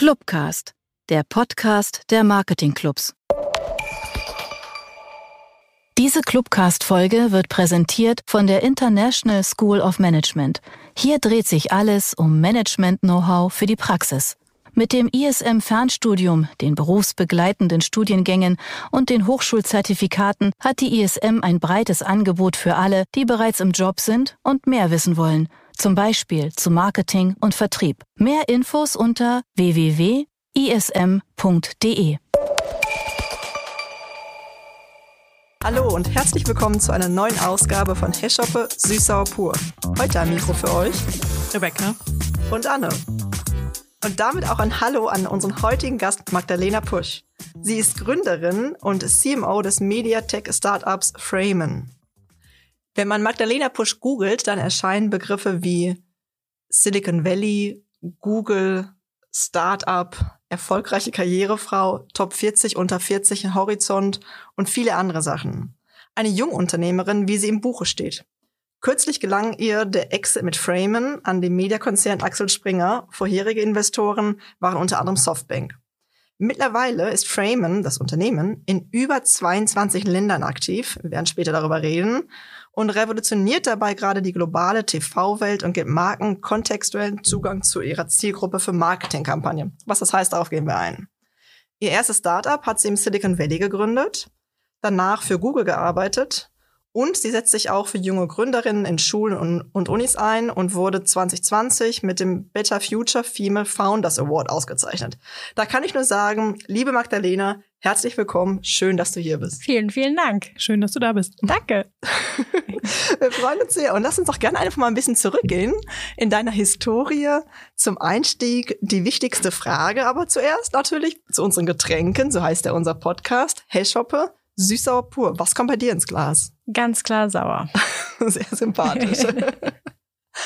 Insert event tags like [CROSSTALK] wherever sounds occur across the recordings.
Clubcast, der Podcast der Marketingclubs. Diese Clubcast-Folge wird präsentiert von der International School of Management. Hier dreht sich alles um Management-Know-how für die Praxis. Mit dem ISM-Fernstudium, den berufsbegleitenden Studiengängen und den Hochschulzertifikaten hat die ISM ein breites Angebot für alle, die bereits im Job sind und mehr wissen wollen zum Beispiel zu Marketing und Vertrieb. Mehr Infos unter www.ism.de. Hallo und herzlich willkommen zu einer neuen Ausgabe von Heschoppe Süßsauer pur. Heute am Mikro für euch Rebecca und Anne. Und damit auch ein Hallo an unseren heutigen Gast Magdalena Pusch. Sie ist Gründerin und CMO des Mediatech-Startups Framen. Wenn man Magdalena Pusch googelt, dann erscheinen Begriffe wie Silicon Valley, Google, Startup, erfolgreiche Karrierefrau, Top 40 unter 40 Horizont und viele andere Sachen. Eine Jungunternehmerin, wie sie im Buche steht. Kürzlich gelang ihr der Exit mit Framen an dem Mediakonzern Axel Springer. Vorherige Investoren waren unter anderem Softbank. Mittlerweile ist Framen, das Unternehmen, in über 22 Ländern aktiv. Wir werden später darüber reden und revolutioniert dabei gerade die globale TV-Welt und gibt Marken kontextuellen Zugang zu ihrer Zielgruppe für Marketingkampagnen. Was das heißt, darauf gehen wir ein. Ihr erstes Startup hat sie im Silicon Valley gegründet, danach für Google gearbeitet und sie setzt sich auch für junge Gründerinnen in Schulen und, und, Unis ein und wurde 2020 mit dem Better Future Female Founders Award ausgezeichnet. Da kann ich nur sagen, liebe Magdalena, herzlich willkommen. Schön, dass du hier bist. Vielen, vielen Dank. Schön, dass du da bist. Danke. [LAUGHS] Wir freuen uns sehr. Und lass uns doch gerne einfach mal ein bisschen zurückgehen in deiner Historie. Zum Einstieg die wichtigste Frage, aber zuerst natürlich zu unseren Getränken. So heißt ja unser Podcast. Hey Shoppe süß-sauer pur. Was kommt bei dir ins Glas? Ganz klar sauer. [LAUGHS] Sehr sympathisch. [LAUGHS]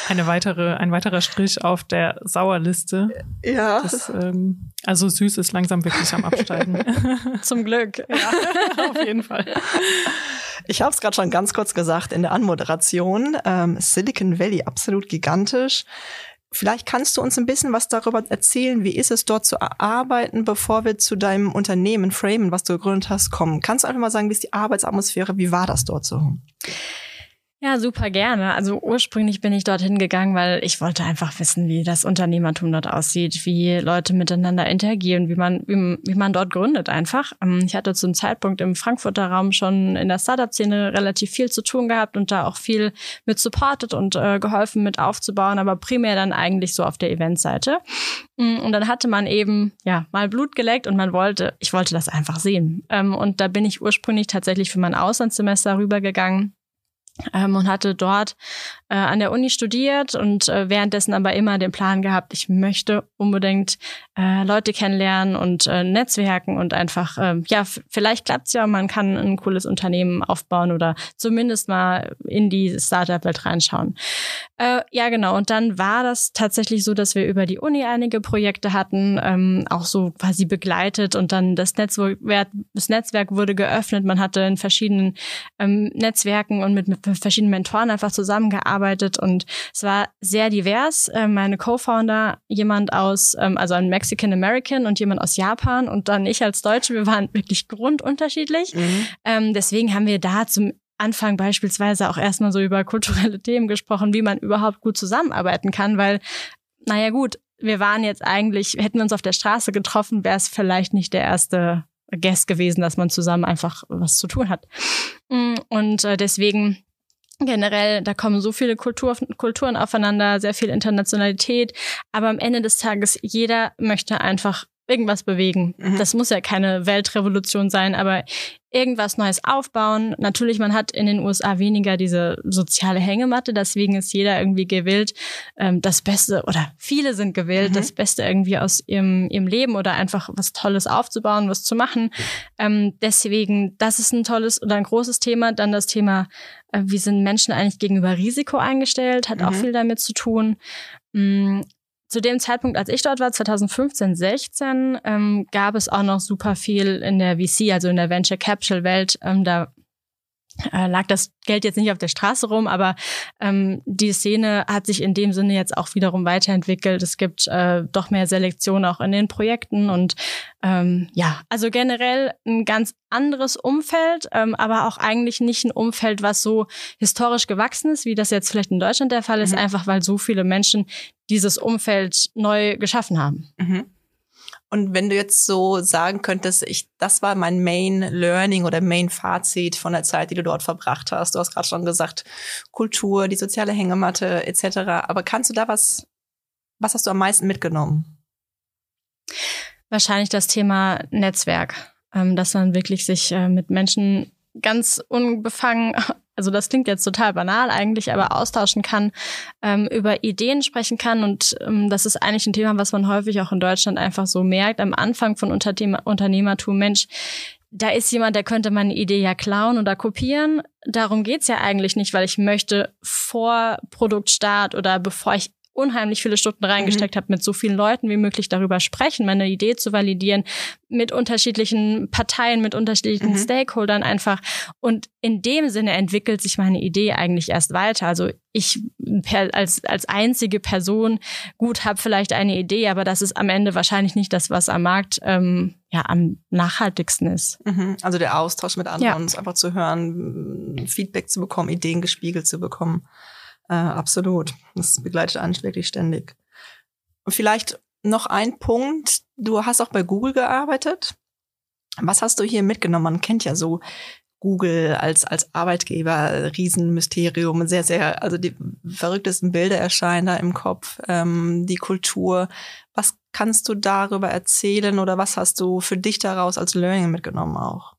Eine weitere, ein weiterer Strich auf der Sauerliste. Ja. Das, ähm, also süß ist langsam wirklich am Absteigen. [LAUGHS] Zum Glück. Ja, auf jeden Fall. Ich habe es gerade schon ganz kurz gesagt in der Anmoderation. Ähm, Silicon Valley absolut gigantisch. Vielleicht kannst du uns ein bisschen was darüber erzählen, wie ist es dort zu arbeiten, bevor wir zu deinem Unternehmen Framen, was du gegründet hast, kommen. Kannst du einfach mal sagen, wie ist die Arbeitsatmosphäre, wie war das dort so? Ja, super gerne. Also ursprünglich bin ich dorthin gegangen, weil ich wollte einfach wissen, wie das Unternehmertum dort aussieht, wie Leute miteinander interagieren, wie man, wie, wie man dort gründet einfach. Ähm, ich hatte zum Zeitpunkt im Frankfurter Raum schon in der Startup-Szene relativ viel zu tun gehabt und da auch viel mit supportet und äh, geholfen mit aufzubauen, aber primär dann eigentlich so auf der Eventseite. Mm, und dann hatte man eben, ja, mal Blut geleckt und man wollte, ich wollte das einfach sehen. Ähm, und da bin ich ursprünglich tatsächlich für mein Auslandssemester rübergegangen ähm, und hatte dort äh, an der Uni studiert und äh, währenddessen aber immer den Plan gehabt, ich möchte unbedingt äh, Leute kennenlernen und äh, netzwerken und einfach, äh, ja, vielleicht klappt's ja, man kann ein cooles Unternehmen aufbauen oder zumindest mal in die Startup-Welt reinschauen. Äh, ja, genau. Und dann war das tatsächlich so, dass wir über die Uni einige Projekte hatten, ähm, auch so quasi begleitet und dann das Netzwerk, das Netzwerk wurde geöffnet. Man hatte in verschiedenen ähm, Netzwerken und mit, mit verschiedenen Mentoren einfach zusammengearbeitet und es war sehr divers. Ähm, meine Co-Founder, jemand aus, ähm, also ein Mexican American und jemand aus Japan und dann ich als Deutsche, wir waren wirklich grundunterschiedlich. Mhm. Ähm, deswegen haben wir da zum Anfang beispielsweise auch erstmal so über kulturelle Themen gesprochen, wie man überhaupt gut zusammenarbeiten kann, weil, naja gut, wir waren jetzt eigentlich, hätten wir uns auf der Straße getroffen, wäre es vielleicht nicht der erste Guest gewesen, dass man zusammen einfach was zu tun hat. Mm, und äh, deswegen generell, da kommen so viele Kultur, Kulturen aufeinander, sehr viel Internationalität, aber am Ende des Tages, jeder möchte einfach irgendwas bewegen. Mhm. Das muss ja keine Weltrevolution sein, aber irgendwas Neues aufbauen. Natürlich, man hat in den USA weniger diese soziale Hängematte, deswegen ist jeder irgendwie gewillt, ähm, das Beste oder viele sind gewillt, mhm. das Beste irgendwie aus ihrem, ihrem Leben oder einfach was Tolles aufzubauen, was zu machen. Ähm, deswegen, das ist ein tolles oder ein großes Thema. Dann das Thema, äh, wie sind Menschen eigentlich gegenüber Risiko eingestellt, hat mhm. auch viel damit zu tun. Zu dem Zeitpunkt, als ich dort war, 2015, 16, ähm, gab es auch noch super viel in der VC, also in der Venture Capital Welt. Ähm, da äh, lag das Geld jetzt nicht auf der Straße rum, aber ähm, die Szene hat sich in dem Sinne jetzt auch wiederum weiterentwickelt. Es gibt äh, doch mehr Selektion auch in den Projekten und ähm, ja, also generell ein ganz anderes Umfeld, ähm, aber auch eigentlich nicht ein Umfeld, was so historisch gewachsen ist, wie das jetzt vielleicht in Deutschland der Fall ist, mhm. einfach weil so viele Menschen dieses Umfeld neu geschaffen haben. Mhm. Und wenn du jetzt so sagen könntest, ich, das war mein Main Learning oder Main Fazit von der Zeit, die du dort verbracht hast. Du hast gerade schon gesagt, Kultur, die soziale Hängematte etc. Aber kannst du da was, was hast du am meisten mitgenommen? Wahrscheinlich das Thema Netzwerk, ähm, dass man wirklich sich äh, mit Menschen ganz unbefangen also das klingt jetzt total banal eigentlich, aber austauschen kann, ähm, über Ideen sprechen kann. Und ähm, das ist eigentlich ein Thema, was man häufig auch in Deutschland einfach so merkt. Am Anfang von Unternehmer Unternehmertum, Mensch, da ist jemand, der könnte meine Idee ja klauen oder kopieren. Darum geht's ja eigentlich nicht, weil ich möchte vor Produktstart oder bevor ich unheimlich viele Stunden reingesteckt mhm. habe, mit so vielen Leuten wie möglich darüber sprechen, meine Idee zu validieren, mit unterschiedlichen Parteien, mit unterschiedlichen mhm. Stakeholdern einfach. Und in dem Sinne entwickelt sich meine Idee eigentlich erst weiter. Also ich als, als einzige Person, gut, habe vielleicht eine Idee, aber das ist am Ende wahrscheinlich nicht das, was am Markt ähm, ja am nachhaltigsten ist. Mhm. Also der Austausch mit anderen, ja. einfach zu hören, Feedback zu bekommen, Ideen gespiegelt zu bekommen. Äh, absolut. Das begleitet einen wirklich ständig. Vielleicht noch ein Punkt. Du hast auch bei Google gearbeitet. Was hast du hier mitgenommen? Man kennt ja so Google als, als Arbeitgeber, Riesenmysterium, sehr, sehr, also die verrücktesten Bilder erscheinen da im Kopf, ähm, die Kultur. Was kannst du darüber erzählen oder was hast du für dich daraus als Learning mitgenommen auch?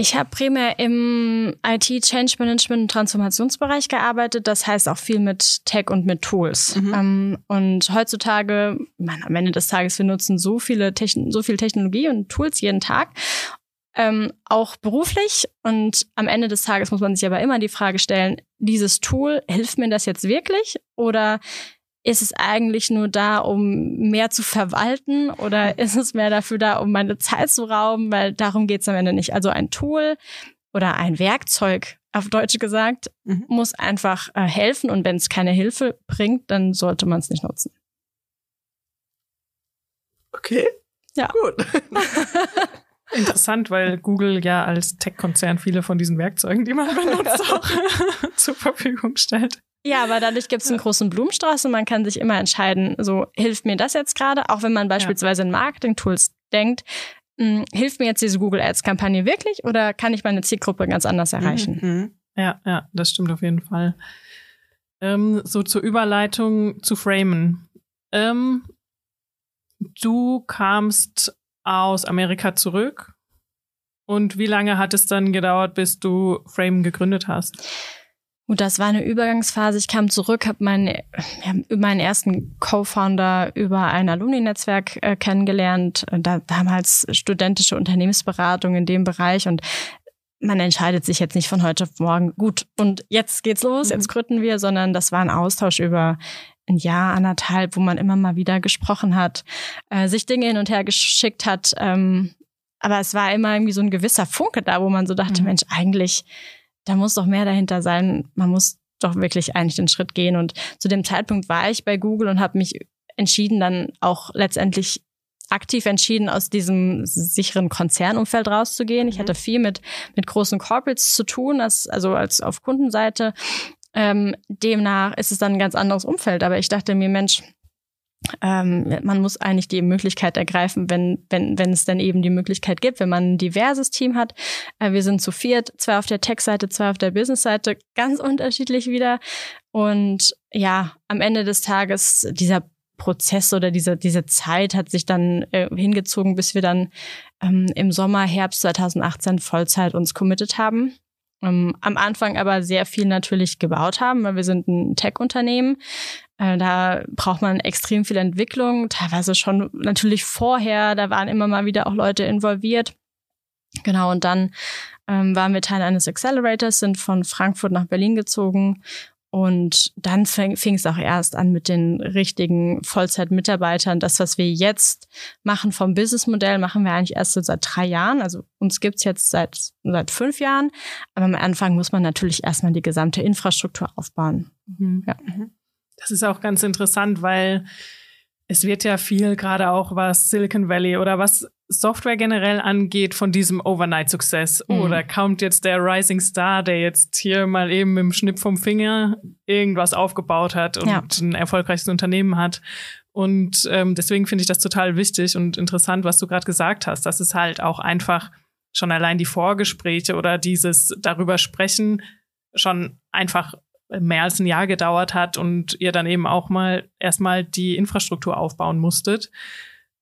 Ich habe primär im IT Change Management und Transformationsbereich gearbeitet. Das heißt auch viel mit Tech und mit Tools. Mhm. Ähm, und heutzutage, meine, am Ende des Tages, wir nutzen so viele Techn so viel Technologie und Tools jeden Tag. Ähm, auch beruflich. Und am Ende des Tages muss man sich aber immer die Frage stellen, dieses Tool, hilft mir das jetzt wirklich? Oder ist es eigentlich nur da, um mehr zu verwalten oder ist es mehr dafür da, um meine Zeit zu rauben? Weil darum geht es am Ende nicht. Also ein Tool oder ein Werkzeug, auf Deutsch gesagt, mhm. muss einfach äh, helfen und wenn es keine Hilfe bringt, dann sollte man es nicht nutzen. Okay. Ja. Gut. [LAUGHS] Interessant, weil Google ja als Tech-Konzern viele von diesen Werkzeugen, die man benutzt, [LAUGHS] auch [LAUGHS] zur Verfügung stellt. Ja, aber dadurch gibt es einen großen Blumenstrauß und man kann sich immer entscheiden, so hilft mir das jetzt gerade, auch wenn man beispielsweise in Marketing-Tools denkt, mh, hm, hilft mir jetzt diese Google Ads-Kampagne wirklich oder kann ich meine Zielgruppe ganz anders erreichen? Mhm, mhm. Ja, ja, das stimmt auf jeden Fall. Ähm, so zur Überleitung zu Framen. Ähm, du kamst aus Amerika zurück und wie lange hat es dann gedauert, bis du Frame gegründet hast? Gut, das war eine Übergangsphase. Ich kam zurück, habe meinen, ja, meinen ersten Co-Founder über ein Alumni-Netzwerk äh, kennengelernt, da damals studentische Unternehmensberatung in dem Bereich und man entscheidet sich jetzt nicht von heute auf morgen, gut, und jetzt geht's los, jetzt mhm. gründen wir, sondern das war ein Austausch über ein Jahr, anderthalb, wo man immer mal wieder gesprochen hat, äh, sich Dinge hin und her geschickt hat. Ähm, aber es war immer irgendwie so ein gewisser Funke da, wo man so dachte, mhm. Mensch, eigentlich da muss doch mehr dahinter sein. Man muss doch wirklich eigentlich den Schritt gehen. Und zu dem Zeitpunkt war ich bei Google und habe mich entschieden, dann auch letztendlich aktiv entschieden, aus diesem sicheren Konzernumfeld rauszugehen. Ich mhm. hatte viel mit, mit großen Corporates zu tun, als, also als auf Kundenseite. Ähm, demnach ist es dann ein ganz anderes Umfeld. Aber ich dachte mir, Mensch, ähm, man muss eigentlich die Möglichkeit ergreifen, wenn, wenn, wenn es dann eben die Möglichkeit gibt, wenn man ein diverses Team hat. Äh, wir sind zu viert, zwei auf der Tech-Seite, zwei auf der Business-Seite, ganz unterschiedlich wieder. Und ja, am Ende des Tages, dieser Prozess oder diese, diese Zeit hat sich dann äh, hingezogen, bis wir dann ähm, im Sommer, Herbst 2018 Vollzeit uns committed haben. Ähm, am Anfang aber sehr viel natürlich gebaut haben, weil wir sind ein Tech-Unternehmen. Äh, da braucht man extrem viel Entwicklung, teilweise schon natürlich vorher, da waren immer mal wieder auch Leute involviert. Genau, und dann ähm, waren wir Teil eines Accelerators, sind von Frankfurt nach Berlin gezogen Und dann fing, es auch erst an mit den richtigen Vollzeitmitarbeitern. Das, was wir jetzt machen vom Businessmodell, machen wir eigentlich erst so seit drei Jahren. Also uns gibt's jetzt seit, seit fünf Jahren. Aber am Anfang muss man natürlich erstmal die gesamte Infrastruktur aufbauen. Mhm. Ja. Das ist auch ganz interessant, weil es wird ja viel gerade auch was Silicon Valley oder was Software generell angeht von diesem Overnight-Success. Mhm. Oder kommt jetzt der Rising Star, der jetzt hier mal eben mit dem Schnipp vom Finger irgendwas aufgebaut hat und ja. ein erfolgreiches Unternehmen hat. Und ähm, deswegen finde ich das total wichtig und interessant, was du gerade gesagt hast, dass es halt auch einfach schon allein die Vorgespräche oder dieses darüber sprechen schon einfach mehr als ein Jahr gedauert hat und ihr dann eben auch mal erstmal die Infrastruktur aufbauen musstet.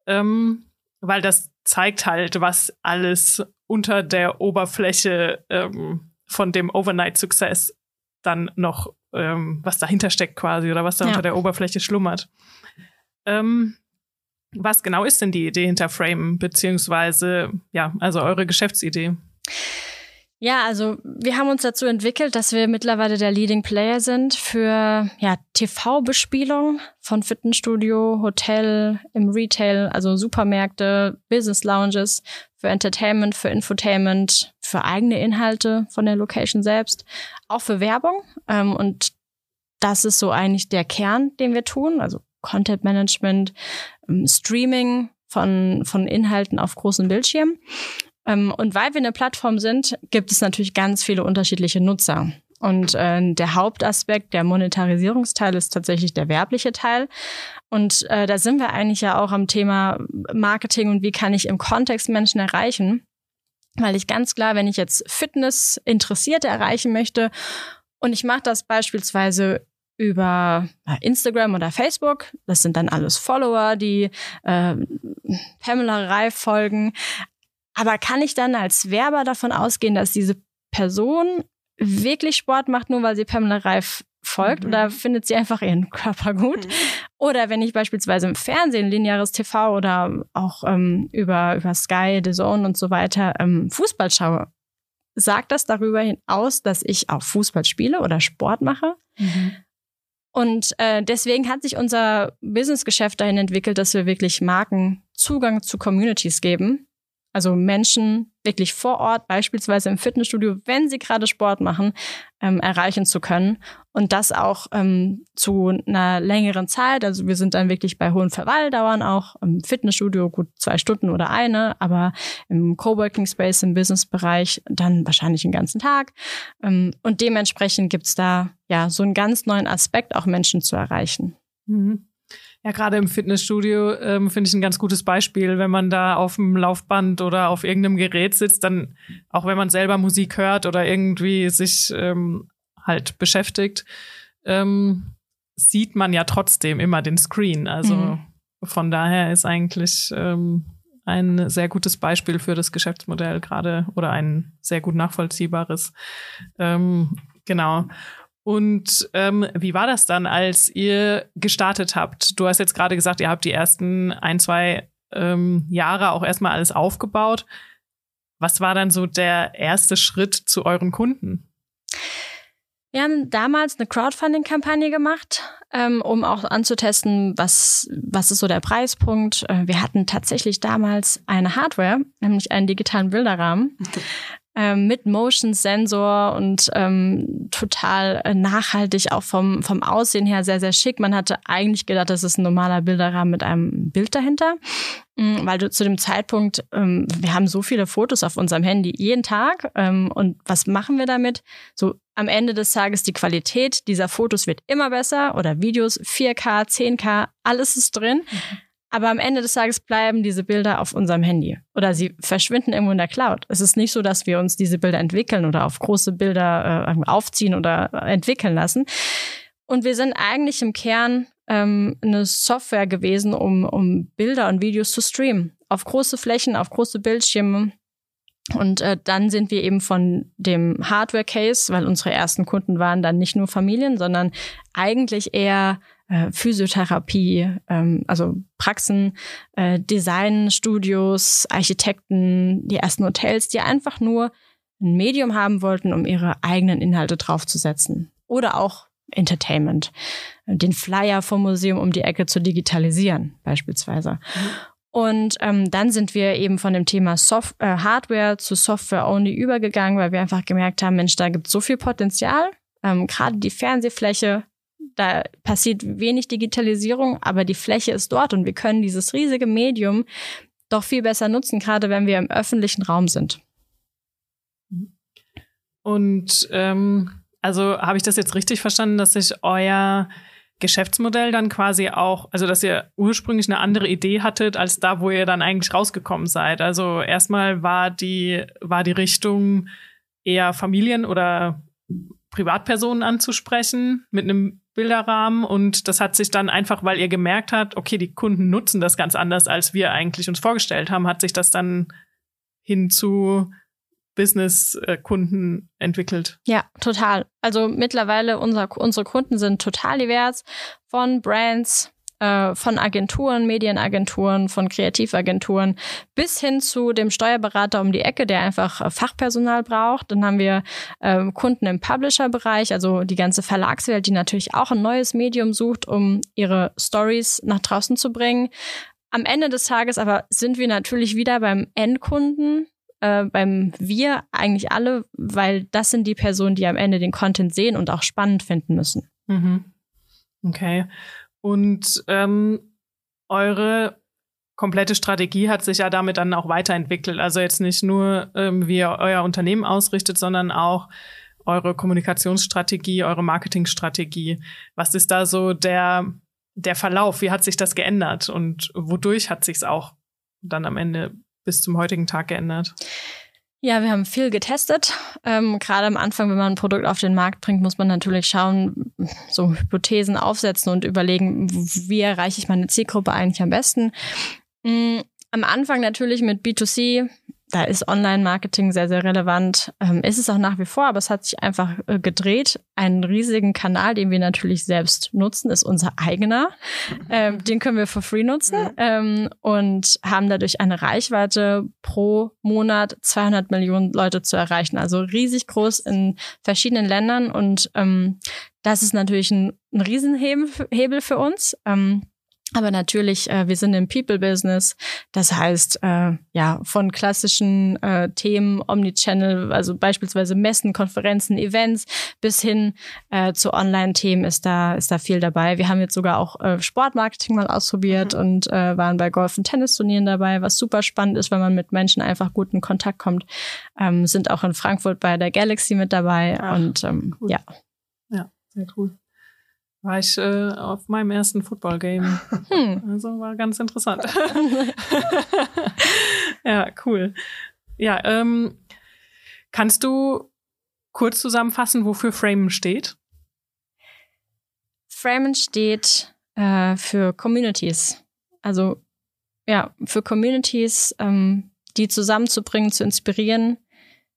Ähm, weil das zeigt halt, was alles unter der Oberfläche ähm, von dem Overnight Success dann noch, ähm, was dahinter steckt quasi oder was da ja. unter der Oberfläche schlummert. Ähm, was genau ist denn die Idee hinter Frame, beziehungsweise, ja, also eure Geschäftsidee? Ja, also wir haben uns dazu entwickelt, dass wir mittlerweile der Leading Player sind für ja, TV-Bespielung von Fitnessstudio, Hotel, im Retail, also Supermärkte, Business Lounges, für Entertainment, für Infotainment, für eigene Inhalte von der Location selbst, auch für Werbung. Ähm, und das ist so eigentlich der Kern, den wir tun, also Content Management, ähm, Streaming von, von Inhalten auf großen Bildschirmen. Ähm, und weil wir eine Plattform sind, gibt es natürlich ganz viele unterschiedliche Nutzer. Und äh, der Hauptaspekt, der Monetarisierungsteil ist tatsächlich der werbliche Teil. Und äh, da sind wir eigentlich ja auch am Thema Marketing und wie kann ich im Kontext Menschen erreichen. Weil ich ganz klar, wenn ich jetzt Fitness Interessierte erreichen möchte und ich mache das beispielsweise über Instagram oder Facebook. Das sind dann alles Follower, die äh, Pamela Reif folgen. Aber kann ich dann als Werber davon ausgehen, dass diese Person wirklich Sport macht, nur weil sie Pamela Reif folgt mhm. oder findet sie einfach ihren Körper gut? Mhm. Oder wenn ich beispielsweise im Fernsehen, lineares TV oder auch ähm, über, über Sky, The Zone und so weiter ähm, Fußball schaue, sagt das darüber hinaus, dass ich auch Fußball spiele oder Sport mache? Mhm. Und äh, deswegen hat sich unser Businessgeschäft dahin entwickelt, dass wir wirklich Marken Zugang zu Communities geben also Menschen wirklich vor Ort, beispielsweise im Fitnessstudio, wenn sie gerade Sport machen, ähm, erreichen zu können. Und das auch ähm, zu einer längeren Zeit. Also wir sind dann wirklich bei hohen Verweildauern auch im Fitnessstudio gut zwei Stunden oder eine, aber im Coworking Space, im Businessbereich dann wahrscheinlich den ganzen Tag. Ähm, und dementsprechend gibt's da ja so einen ganz neuen Aspekt, auch Menschen zu erreichen. Mhm. Ja, gerade im Fitnessstudio ähm, finde ich ein ganz gutes Beispiel, wenn man da auf dem Laufband oder auf irgendeinem Gerät sitzt, dann auch wenn man selber Musik hört oder irgendwie sich ähm, halt beschäftigt, ähm, sieht man ja trotzdem immer den Screen. Also mhm. von daher ist eigentlich ähm, ein sehr gutes Beispiel für das Geschäftsmodell gerade oder ein sehr gut nachvollziehbares. Ähm, genau. Und ähm, wie war das dann, als ihr gestartet habt? Du hast jetzt gerade gesagt, ihr habt die ersten ein, zwei ähm, Jahre auch erstmal alles aufgebaut. Was war dann so der erste Schritt zu euren Kunden? Wir haben damals eine Crowdfunding-Kampagne gemacht, ähm, um auch anzutesten, was, was ist so der Preispunkt. Äh, wir hatten tatsächlich damals eine Hardware, nämlich einen digitalen Bilderrahmen. [LAUGHS] ähm, mit Motion Sensor und ähm, total äh, nachhaltig, auch vom, vom Aussehen her sehr, sehr schick. Man hatte eigentlich gedacht, das ist ein normaler Bilderrahmen mit einem Bild dahinter. Mhm, weil du zu dem Zeitpunkt, ähm, wir haben so viele Fotos auf unserem Handy jeden Tag. Ähm, und was machen wir damit? So am Ende des Tages die Qualität dieser Fotos wird immer besser oder Videos 4K, 10K, alles ist drin. Mhm. Aber am Ende des Tages bleiben diese Bilder auf unserem Handy oder sie verschwinden irgendwo in der Cloud. Es ist nicht so, dass wir uns diese Bilder entwickeln oder auf große Bilder äh, aufziehen oder entwickeln lassen. Und wir sind eigentlich im Kern ähm, eine Software gewesen, um, um Bilder und Videos zu streamen. Auf große Flächen, auf große Bildschirme. Und äh, dann sind wir eben von dem Hardware-Case, weil unsere ersten Kunden waren dann nicht nur Familien, sondern eigentlich eher äh, Physiotherapie, ähm, also Praxen, äh, Designstudios, Architekten, die ersten Hotels, die einfach nur ein Medium haben wollten, um ihre eigenen Inhalte draufzusetzen. Oder auch Entertainment. Den Flyer vom Museum um die Ecke zu digitalisieren, beispielsweise. Mhm. Und ähm, dann sind wir eben von dem Thema Soft äh, Hardware zu Software-only übergegangen, weil wir einfach gemerkt haben, Mensch, da gibt es so viel Potenzial. Ähm, Gerade die Fernsehfläche, da passiert wenig Digitalisierung, aber die Fläche ist dort und wir können dieses riesige Medium doch viel besser nutzen, gerade wenn wir im öffentlichen Raum sind. Und ähm, also habe ich das jetzt richtig verstanden, dass sich euer Geschäftsmodell dann quasi auch, also dass ihr ursprünglich eine andere Idee hattet als da, wo ihr dann eigentlich rausgekommen seid. Also erstmal war die, war die Richtung eher Familien oder Privatpersonen anzusprechen mit einem Bilderrahmen und das hat sich dann einfach, weil ihr gemerkt habt, okay, die Kunden nutzen das ganz anders, als wir eigentlich uns vorgestellt haben, hat sich das dann hin zu Business-Kunden entwickelt. Ja, total. Also mittlerweile unser, unsere Kunden sind total divers von Brands, äh, von Agenturen, Medienagenturen, von Kreativagenturen bis hin zu dem Steuerberater um die Ecke, der einfach äh, Fachpersonal braucht. Dann haben wir äh, Kunden im Publisher-Bereich, also die ganze Verlagswelt, die natürlich auch ein neues Medium sucht, um ihre Stories nach draußen zu bringen. Am Ende des Tages aber sind wir natürlich wieder beim Endkunden, äh, beim Wir eigentlich alle, weil das sind die Personen, die am Ende den Content sehen und auch spannend finden müssen. Mhm. Okay. Und ähm, eure komplette Strategie hat sich ja damit dann auch weiterentwickelt. Also jetzt nicht nur, ähm, wie ihr euer Unternehmen ausrichtet, sondern auch eure Kommunikationsstrategie, eure Marketingstrategie. Was ist da so der, der Verlauf? Wie hat sich das geändert und wodurch hat sich es auch dann am Ende bis zum heutigen Tag geändert? Ja, wir haben viel getestet. Ähm, Gerade am Anfang, wenn man ein Produkt auf den Markt bringt, muss man natürlich schauen, so Hypothesen aufsetzen und überlegen, wie erreiche ich meine Zielgruppe eigentlich am besten. Mhm. Am Anfang natürlich mit B2C da ist Online-Marketing sehr, sehr relevant. Ähm, ist es auch nach wie vor, aber es hat sich einfach äh, gedreht. Einen riesigen Kanal, den wir natürlich selbst nutzen, ist unser eigener. Ähm, den können wir for free nutzen ähm, und haben dadurch eine Reichweite pro Monat 200 Millionen Leute zu erreichen. Also riesig groß in verschiedenen Ländern und ähm, das ist natürlich ein, ein Riesenhebel für uns. Ähm, aber natürlich, äh, wir sind im People-Business. Das heißt, äh, ja, von klassischen äh, Themen, Omnichannel, also beispielsweise Messen, Konferenzen, Events, bis hin äh, zu Online-Themen ist da, ist da viel dabei. Wir haben jetzt sogar auch äh, Sportmarketing mal ausprobiert mhm. und äh, waren bei Golf- und Tennisturnieren dabei, was super spannend ist, wenn man mit Menschen einfach gut in Kontakt kommt. Ähm, sind auch in Frankfurt bei der Galaxy mit dabei Ach, und ähm, cool. ja. Ja, sehr cool war ich äh, auf meinem ersten Football-Game. [LAUGHS] Hm. Also war ganz interessant. [LAUGHS] [LAUGHS] ja, cool. Ja, ähm, kannst du kurz zusammenfassen, wofür Framen steht? Framen steht äh, für Communities. Also ja, für Communities, ähm, die zusammenzubringen, zu inspirieren,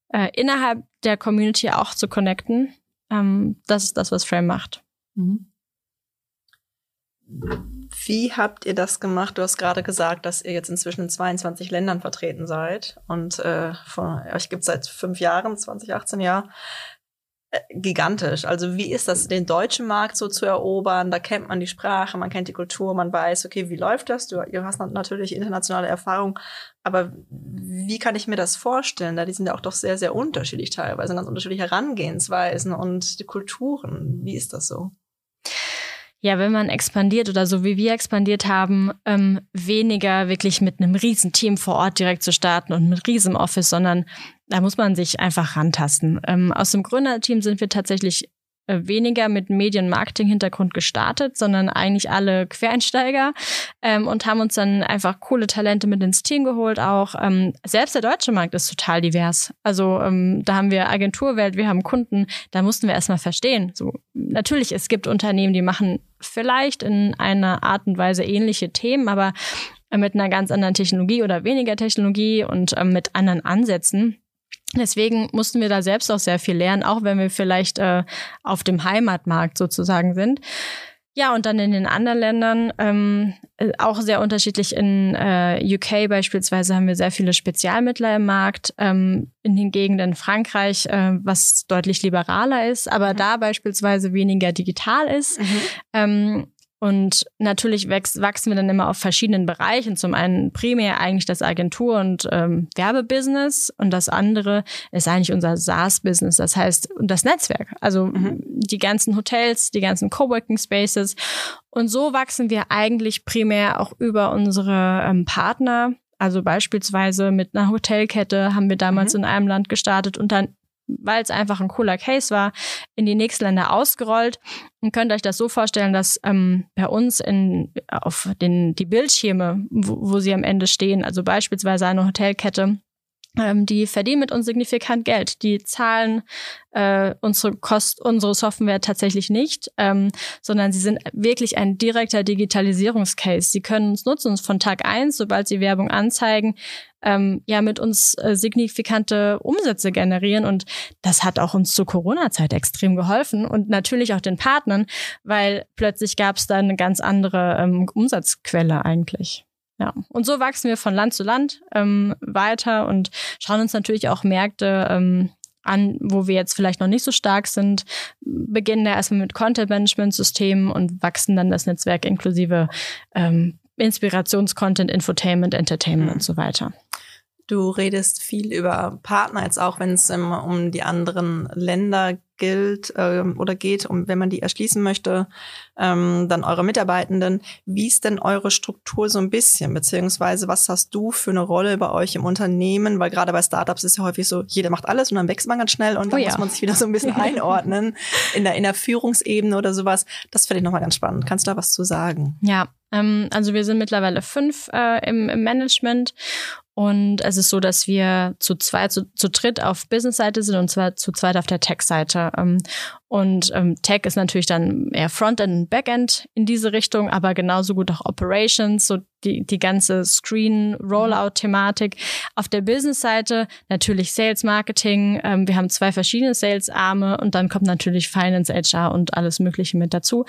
äh, innerhalb der Community auch zu connecten. Ähm, das ist das, was Frame macht. Mhm. Wie habt ihr das gemacht? Du hast gerade gesagt, dass ihr jetzt inzwischen in 22 Ländern vertreten seid und äh, von euch gibt es seit fünf Jahren, 2018 ja. Äh, gigantisch. Also wie ist das, den deutschen Markt so zu erobern? Da kennt man die Sprache, man kennt die Kultur, man weiß, okay, wie läuft das? Du, ihr hast natürlich internationale Erfahrung, aber wie kann ich mir das vorstellen? Da die sind ja auch doch sehr, sehr unterschiedlich teilweise, ganz unterschiedliche Herangehensweisen und die Kulturen. Wie ist das so? Ja, wenn man expandiert oder so wie wir expandiert haben, ähm, weniger wirklich mit einem riesen Team vor Ort direkt zu starten und mit riesem Office, sondern da muss man sich einfach rantasten. Ähm, aus dem Gründerteam sind wir tatsächlich weniger mit Medien-Marketing-Hintergrund gestartet, sondern eigentlich alle Quereinsteiger ähm, und haben uns dann einfach coole Talente mit ins Team geholt. Auch ähm, selbst der deutsche Markt ist total divers. Also ähm, da haben wir Agenturwelt, wir haben Kunden, da mussten wir erstmal verstehen. So natürlich, es gibt Unternehmen, die machen vielleicht in einer Art und Weise ähnliche Themen, aber mit einer ganz anderen Technologie oder weniger Technologie und ähm, mit anderen Ansätzen. Deswegen mussten wir da selbst auch sehr viel lernen, auch wenn wir vielleicht äh, auf dem Heimatmarkt sozusagen sind. Ja, und dann in den anderen Ländern ähm, äh, auch sehr unterschiedlich. In äh, UK beispielsweise haben wir sehr viele Spezialmittler im Markt. Ähm, in den Gegenden Frankreich, äh, was deutlich liberaler ist, aber mhm. da beispielsweise weniger digital ist. Mhm. Ähm, und natürlich wächst, wachsen wir dann immer auf verschiedenen Bereichen. Zum einen primär eigentlich das Agentur- und ähm, Werbebusiness und das andere ist eigentlich unser SaaS-Business, das heißt das Netzwerk. Also mhm. die ganzen Hotels, die ganzen Coworking Spaces. Und so wachsen wir eigentlich primär auch über unsere ähm, Partner. Also beispielsweise mit einer Hotelkette haben wir damals mhm. in einem Land gestartet und dann weil es einfach ein cooler Case war, in die nächsten Länder ausgerollt. Und könnt euch das so vorstellen, dass ähm, bei uns in, auf den, die Bildschirme, wo, wo sie am Ende stehen, also beispielsweise eine Hotelkette, ähm, die verdienen mit uns signifikant Geld. Die zahlen äh, unsere Kost, unsere Software tatsächlich nicht, ähm, sondern sie sind wirklich ein direkter Digitalisierungscase. Sie können uns nutzen, uns von Tag eins, sobald sie Werbung anzeigen, ähm, ja mit uns äh, signifikante Umsätze generieren. Und das hat auch uns zur Corona-Zeit extrem geholfen und natürlich auch den Partnern, weil plötzlich gab es da eine ganz andere ähm, Umsatzquelle eigentlich. Ja, und so wachsen wir von Land zu Land ähm, weiter und schauen uns natürlich auch Märkte ähm, an, wo wir jetzt vielleicht noch nicht so stark sind, beginnen da erstmal mit Content-Management-Systemen und wachsen dann das Netzwerk inklusive ähm, Inspirationscontent, Infotainment, Entertainment mhm. und so weiter. Du redest viel über Partner, jetzt auch wenn es um die anderen Länder gilt äh, oder geht, um wenn man die erschließen möchte, ähm, dann eure Mitarbeitenden. Wie ist denn eure Struktur so ein bisschen? Beziehungsweise was hast du für eine Rolle bei euch im Unternehmen? Weil gerade bei Startups ist ja häufig so, jeder macht alles und dann wächst man ganz schnell und dann oh ja. muss man sich wieder so ein bisschen [LAUGHS] einordnen in der, in der Führungsebene oder sowas. Das finde ich nochmal ganz spannend. Kannst du da was zu sagen? Ja, ähm, also wir sind mittlerweile fünf äh, im, im Management und es ist so, dass wir zu zweit, zu, zu dritt auf Business-Seite sind und zwar zu zweit auf der Tech-Seite. Ähm, und ähm, Tech ist natürlich dann eher Frontend und Backend in diese Richtung, aber genauso gut auch Operations, so die, die ganze Screen-Rollout-Thematik. Auf der Business-Seite natürlich Sales Marketing. Ähm, wir haben zwei verschiedene Sales-Arme und dann kommt natürlich Finance, HR und alles Mögliche mit dazu.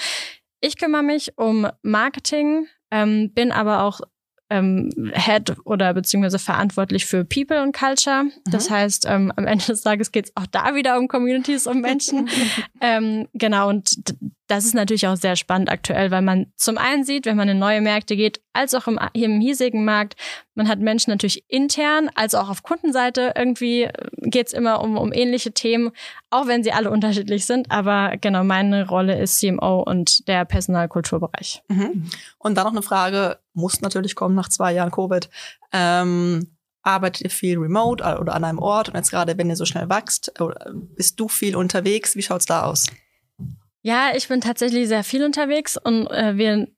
Ich kümmere mich um Marketing, ähm, bin aber auch ähm, Head oder beziehungsweise verantwortlich für People und Culture. Das mhm. heißt, ähm, am Ende des Tages geht es auch da wieder um Communities, um Menschen. [LAUGHS] ähm, genau, und das ist natürlich auch sehr spannend aktuell, weil man zum einen sieht, wenn man in neue Märkte geht, als auch im, hier im hiesigen Markt, man hat Menschen natürlich intern, als auch auf Kundenseite. Irgendwie geht es immer um, um ähnliche Themen, auch wenn sie alle unterschiedlich sind. Aber genau, meine Rolle ist CMO und der Personalkulturbereich. Mhm. Und dann noch eine Frage, muss natürlich kommen nach zwei Jahren Covid. Ähm, arbeitet ihr viel remote oder an einem Ort? Und jetzt gerade, wenn ihr so schnell wächst, bist du viel unterwegs? Wie schaut's da aus? Ja, ich bin tatsächlich sehr viel unterwegs und äh, wir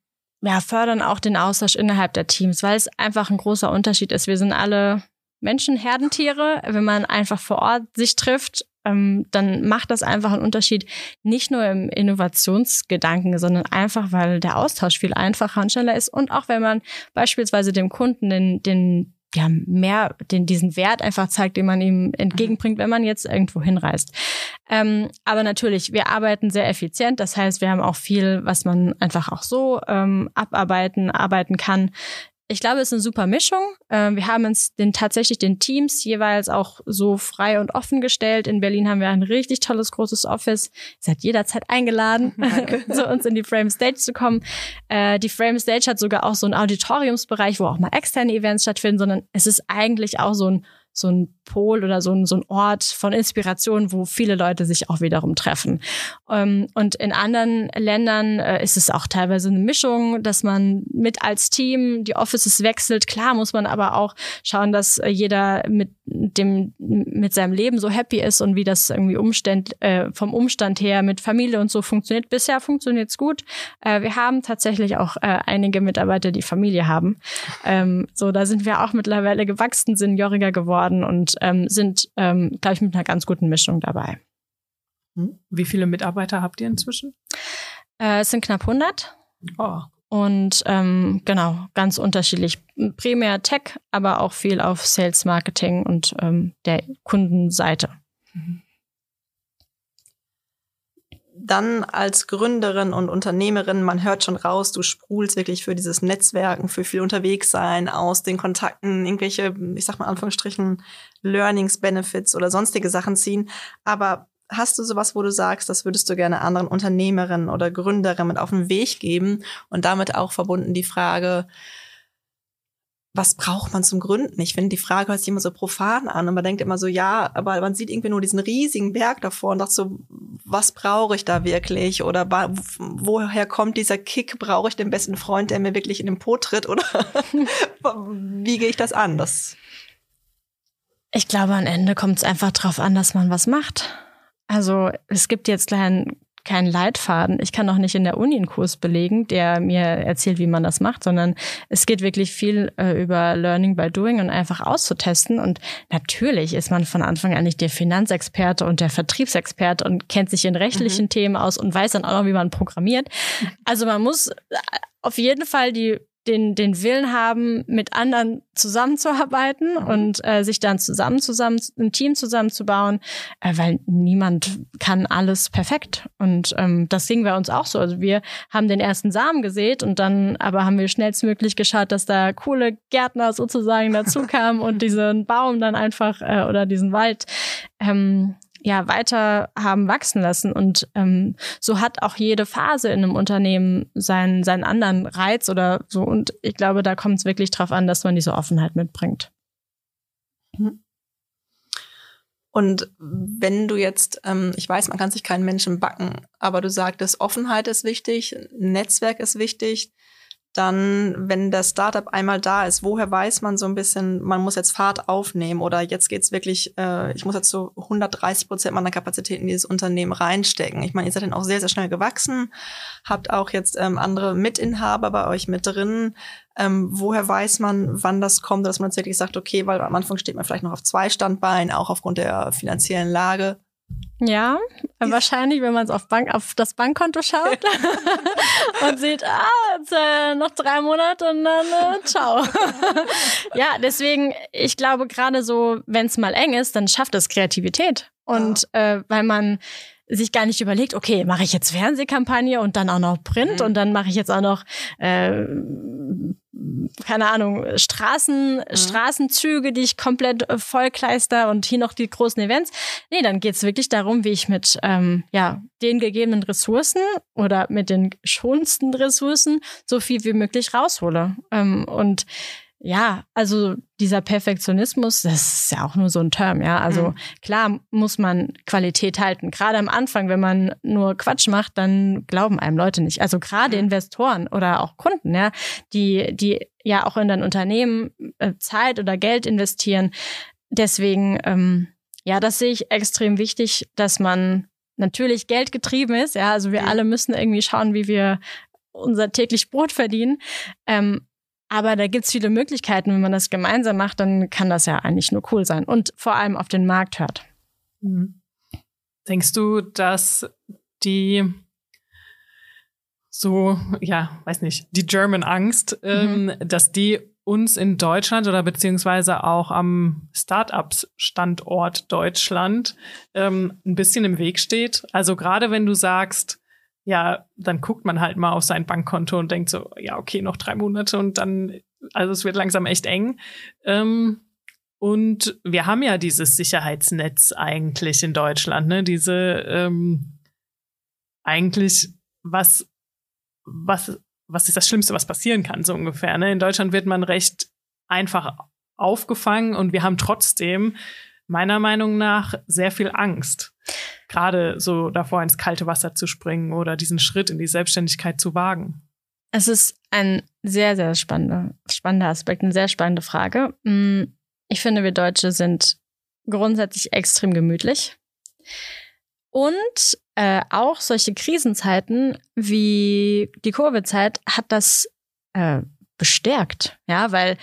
ja, fördern auch den Austausch innerhalb der Teams, weil es einfach ein großer Unterschied ist. Wir sind alle Menschen, Herdentiere. Wenn man einfach vor Ort sich trifft, ähm, dann macht das einfach einen Unterschied, nicht nur im Innovationsgedanken, sondern einfach, weil der Austausch viel einfacher und schneller ist und auch wenn man beispielsweise dem Kunden den, den ja, mehr den, diesen Wert einfach zeigt, den man ihm entgegenbringt, wenn man jetzt irgendwo hinreist. Ähm, aber natürlich, wir arbeiten sehr effizient. Das heißt, wir haben auch viel, was man einfach auch so ähm, abarbeiten, arbeiten kann. Ich glaube, es ist eine super Mischung. Ähm, wir haben uns den, tatsächlich den Teams jeweils auch so frei und offen gestellt. In Berlin haben wir ein richtig tolles, großes Office. Ihr seid jederzeit eingeladen, [LAUGHS] [LAUGHS] zu uns in die Frame Stage zu kommen. Äh, die Frame Stage hat sogar auch so einen Auditoriumsbereich, wo auch mal externe Events stattfinden, sondern es ist eigentlich auch so ein so ein Pol oder so ein, so ein Ort von Inspiration, wo viele Leute sich auch wiederum treffen. Ähm, und in anderen Ländern äh, ist es auch teilweise eine Mischung, dass man mit als Team die Offices wechselt. Klar muss man aber auch schauen, dass äh, jeder mit dem mit seinem Leben so happy ist und wie das irgendwie Umstand äh, vom Umstand her mit Familie und so funktioniert. Bisher funktioniert es gut. Äh, wir haben tatsächlich auch äh, einige Mitarbeiter, die Familie haben. Ähm, so, da sind wir auch mittlerweile gewachsen, senioriger geworden und ähm, sind, ähm, glaube ich, mit einer ganz guten Mischung dabei. Hm? Wie viele Mitarbeiter habt ihr inzwischen? Äh, es sind knapp 100. Oh. Und ähm, genau, ganz unterschiedlich. Primär Tech, aber auch viel auf Sales Marketing und ähm, der Kundenseite. Mhm. Dann als Gründerin und Unternehmerin, man hört schon raus, du sprudelst wirklich für dieses Netzwerken, für viel unterwegs sein, aus den Kontakten, irgendwelche, ich sag mal Anführungsstrichen, Learnings, Benefits oder sonstige Sachen ziehen. Aber hast du sowas, wo du sagst, das würdest du gerne anderen Unternehmerinnen oder Gründerinnen mit auf den Weg geben und damit auch verbunden die Frage, was braucht man zum Gründen? Ich finde, die Frage hört sich immer so profan an und man denkt immer so, ja, aber man sieht irgendwie nur diesen riesigen Berg davor und sagt so, was brauche ich da wirklich? Oder woher kommt dieser Kick? Brauche ich den besten Freund, der mir wirklich in den Po tritt? Oder [LAUGHS] wie gehe ich das an? Das ich glaube, am Ende kommt es einfach darauf an, dass man was macht. Also es gibt jetzt keinen keinen Leitfaden. Ich kann auch nicht in der Uni einen Kurs belegen, der mir erzählt, wie man das macht, sondern es geht wirklich viel äh, über Learning by Doing und einfach auszutesten. Und natürlich ist man von Anfang an nicht der Finanzexperte und der Vertriebsexperte und kennt sich in rechtlichen mhm. Themen aus und weiß dann auch noch, wie man programmiert. Also man muss äh, auf jeden Fall die den, den Willen haben, mit anderen zusammenzuarbeiten mhm. und äh, sich dann zusammen, zusammen, ein Team zusammenzubauen, äh, weil niemand kann alles perfekt. Und ähm, das singen wir uns auch so. Also wir haben den ersten Samen gesät und dann aber haben wir schnellstmöglich geschaut, dass da coole Gärtner sozusagen dazu [LAUGHS] kamen und diesen Baum dann einfach äh, oder diesen Wald ähm, ja weiter haben wachsen lassen. Und ähm, so hat auch jede Phase in einem Unternehmen seinen, seinen anderen Reiz oder so. Und ich glaube, da kommt es wirklich drauf an, dass man diese Offenheit mitbringt. Mhm. Und wenn du jetzt, ähm, ich weiß, man kann sich keinen Menschen backen, aber du sagtest, Offenheit ist wichtig, Netzwerk ist wichtig dann, wenn das Startup einmal da ist, woher weiß man so ein bisschen, man muss jetzt Fahrt aufnehmen oder jetzt geht's wirklich, äh, ich muss jetzt so 130 Prozent meiner Kapazität in dieses Unternehmen reinstecken. Ich meine, ihr seid dann auch sehr, sehr schnell gewachsen, habt auch jetzt ähm, andere Mitinhaber bei euch mit drin. Ähm, woher weiß man, wann das kommt, dass man jetzt wirklich sagt, okay, weil am Anfang steht man vielleicht noch auf zwei Standbeinen, auch aufgrund der finanziellen Lage. Ja, wahrscheinlich, wenn man es auf, Bank, auf das Bankkonto schaut [LAUGHS] und sieht, ah, jetzt, äh, noch drei Monate und dann äh, ciao. [LAUGHS] ja, deswegen, ich glaube, gerade so, wenn es mal eng ist, dann schafft es Kreativität. Und ja. äh, weil man sich gar nicht überlegt, okay, mache ich jetzt Fernsehkampagne und dann auch noch Print mhm. und dann mache ich jetzt auch noch äh, keine Ahnung, Straßen, mhm. Straßenzüge, die ich komplett äh, vollkleister und hier noch die großen Events. Nee, dann geht's wirklich darum, wie ich mit ähm, ja, den gegebenen Ressourcen oder mit den schonsten Ressourcen so viel wie möglich raushole. Ähm, und ja, also dieser Perfektionismus, das ist ja auch nur so ein Term, ja. Also mhm. klar muss man Qualität halten. Gerade am Anfang, wenn man nur Quatsch macht, dann glauben einem Leute nicht. Also gerade mhm. Investoren oder auch Kunden, ja, die, die ja auch in dein Unternehmen äh, Zeit oder Geld investieren. Deswegen, ähm, ja, das sehe ich extrem wichtig, dass man natürlich Geld getrieben ist. Ja, also wir mhm. alle müssen irgendwie schauen, wie wir unser täglich Brot verdienen. Ähm, aber da gibt's viele Möglichkeiten. Wenn man das gemeinsam macht, dann kann das ja eigentlich nur cool sein und vor allem auf den Markt hört. Mhm. Denkst du, dass die so, ja, weiß nicht, die German Angst, ähm, mhm. dass die uns in Deutschland oder beziehungsweise auch am Startups-Standort Deutschland ähm, ein bisschen im Weg steht? Also gerade wenn du sagst, ja, dann guckt man halt mal auf sein Bankkonto und denkt so, ja, okay, noch drei Monate und dann, also es wird langsam echt eng. Ähm, und wir haben ja dieses Sicherheitsnetz eigentlich in Deutschland, ne? Diese ähm, eigentlich, was, was, was ist das Schlimmste, was passieren kann, so ungefähr. Ne? In Deutschland wird man recht einfach aufgefangen und wir haben trotzdem meiner Meinung nach sehr viel Angst gerade so davor ins kalte Wasser zu springen oder diesen Schritt in die Selbstständigkeit zu wagen? Es ist ein sehr, sehr spannender, spannender Aspekt, eine sehr spannende Frage. Mm, ich finde, wir Deutsche sind grundsätzlich extrem gemütlich. Und äh, auch solche Krisenzeiten wie die Covid-Zeit hat das äh, bestärkt. Ja, weil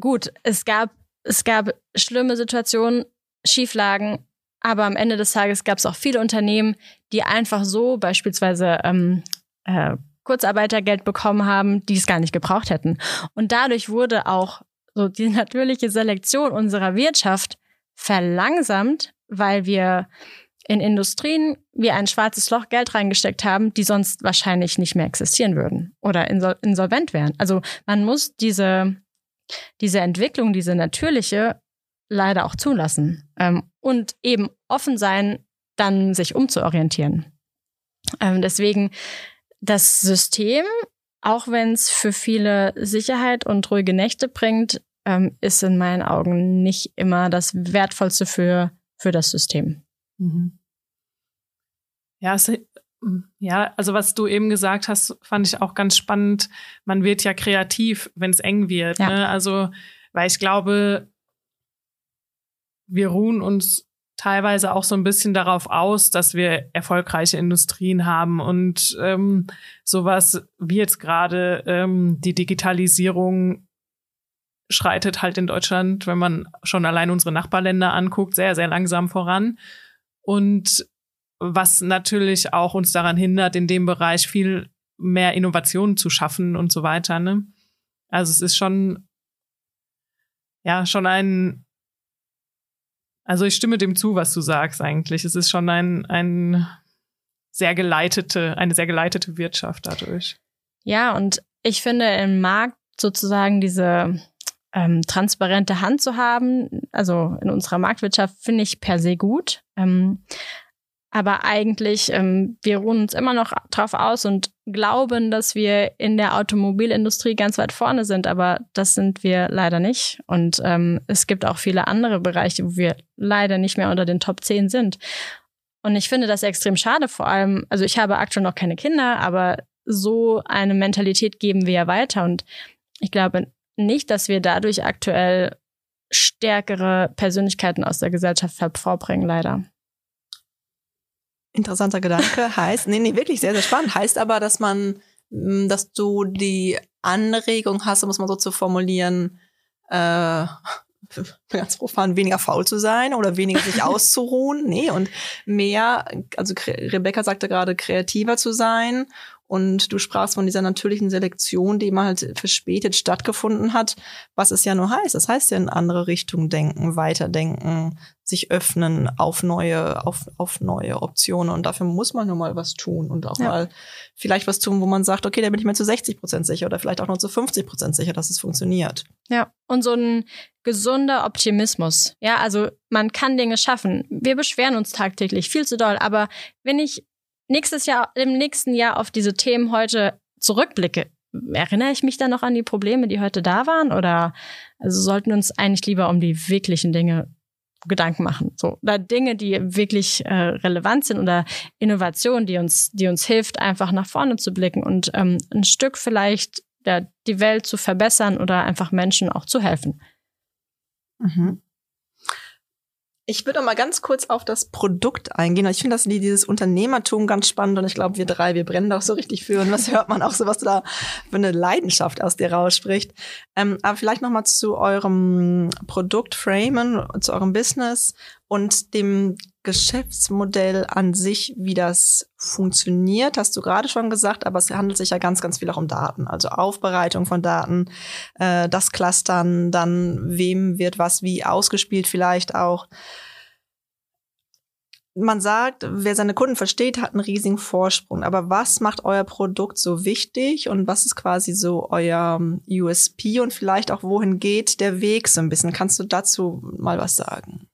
gut, es gab, es gab schlimme Situationen, Schieflagen, aber am Ende des Tages gab es auch viele Unternehmen, die einfach so beispielsweise ähm, äh, Kurzarbeitergeld bekommen haben, die es gar nicht gebraucht hätten. Und dadurch wurde auch so die [LAUGHS] natürliche Selektion unserer Wirtschaft verlangsamt, weil wir in Industrien wie ein schwarzes Loch Geld reingesteckt haben, die sonst wahrscheinlich nicht mehr existieren würden oder insolvent wären. Also man muss diese, diese Entwicklung, diese natürliche leider auch zulassen ähm, und eben offen sein, dann sich umzuorientieren. Ähm, deswegen das System, auch wenn es für viele Sicherheit und ruhige Nächte bringt, ähm, ist in meinen Augen nicht immer das Wertvollste für, für das System. Mhm. Ja, es, ja, also was du eben gesagt hast, fand ich auch ganz spannend. Man wird ja kreativ, wenn es eng wird. Ja. Ne? Also, weil ich glaube, wir ruhen uns teilweise auch so ein bisschen darauf aus, dass wir erfolgreiche Industrien haben und ähm, sowas wie jetzt gerade ähm, die Digitalisierung schreitet halt in Deutschland, wenn man schon allein unsere Nachbarländer anguckt, sehr, sehr langsam voran. Und was natürlich auch uns daran hindert, in dem Bereich viel mehr Innovationen zu schaffen und so weiter. Ne? Also es ist schon, ja, schon ein, also ich stimme dem zu, was du sagst eigentlich. Es ist schon ein, ein sehr geleitete, eine sehr geleitete Wirtschaft dadurch. Ja, und ich finde im Markt sozusagen diese ähm, transparente Hand zu haben, also in unserer Marktwirtschaft, finde ich per se gut. Ähm, aber eigentlich, ähm, wir ruhen uns immer noch drauf aus und glauben, dass wir in der Automobilindustrie ganz weit vorne sind, aber das sind wir leider nicht. Und ähm, es gibt auch viele andere Bereiche, wo wir leider nicht mehr unter den Top 10 sind. Und ich finde das extrem schade, vor allem, also ich habe aktuell noch keine Kinder, aber so eine Mentalität geben wir ja weiter. Und ich glaube nicht, dass wir dadurch aktuell stärkere Persönlichkeiten aus der Gesellschaft hervorbringen, leider. Interessanter Gedanke [LAUGHS] heißt, nee, nee, wirklich sehr, sehr spannend. Heißt aber, dass man, mm, dass du die Anregung hast, um es mal so zu formulieren, äh, [LAUGHS] ganz profan, weniger faul zu sein oder weniger sich [LAUGHS] auszuruhen. Nee, und mehr, also Rebecca sagte gerade, kreativer zu sein und du sprachst von dieser natürlichen Selektion, die immer halt verspätet stattgefunden hat, was es ja nur heißt. Das heißt ja in andere Richtungen denken, weiterdenken, sich öffnen auf neue, auf, auf neue Optionen. Und dafür muss man nur mal was tun und auch ja. mal vielleicht was tun, wo man sagt, okay, da bin ich mir zu 60 Prozent sicher oder vielleicht auch nur zu 50 Prozent sicher, dass es funktioniert. Ja, und so ein gesunder Optimismus. Ja, also man kann Dinge schaffen. Wir beschweren uns tagtäglich viel zu doll, aber wenn ich nächstes Jahr, im nächsten Jahr auf diese Themen heute zurückblicke, erinnere ich mich dann noch an die Probleme, die heute da waren? Oder also sollten uns eigentlich lieber um die wirklichen Dinge Gedanken machen? So, oder Dinge, die wirklich äh, relevant sind oder Innovation, die uns, die uns hilft, einfach nach vorne zu blicken und ähm, ein Stück vielleicht ja, die Welt zu verbessern oder einfach Menschen auch zu helfen. Mhm. Ich würde mal ganz kurz auf das Produkt eingehen. Ich finde das dieses Unternehmertum ganz spannend und ich glaube, wir drei, wir brennen da auch so richtig für. Und was [LAUGHS] hört man auch so, was da für eine Leidenschaft aus dir rausspricht. Ähm, aber vielleicht noch mal zu eurem Produkt Framen, zu eurem Business und dem Geschäftsmodell an sich, wie das funktioniert, hast du gerade schon gesagt, aber es handelt sich ja ganz, ganz viel auch um Daten, also Aufbereitung von Daten, äh, das Clustern, dann wem wird was wie ausgespielt vielleicht auch. Man sagt, wer seine Kunden versteht, hat einen riesigen Vorsprung. Aber was macht euer Produkt so wichtig und was ist quasi so euer USP und vielleicht auch wohin geht der Weg so ein bisschen? Kannst du dazu mal was sagen?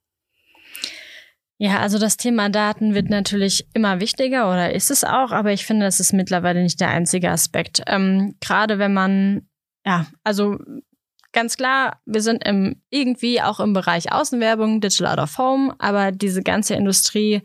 Ja, also das Thema Daten wird natürlich immer wichtiger oder ist es auch, aber ich finde, das ist mittlerweile nicht der einzige Aspekt. Ähm, Gerade wenn man, ja, also ganz klar, wir sind im, irgendwie auch im Bereich Außenwerbung, Digital Out of Home, aber diese ganze Industrie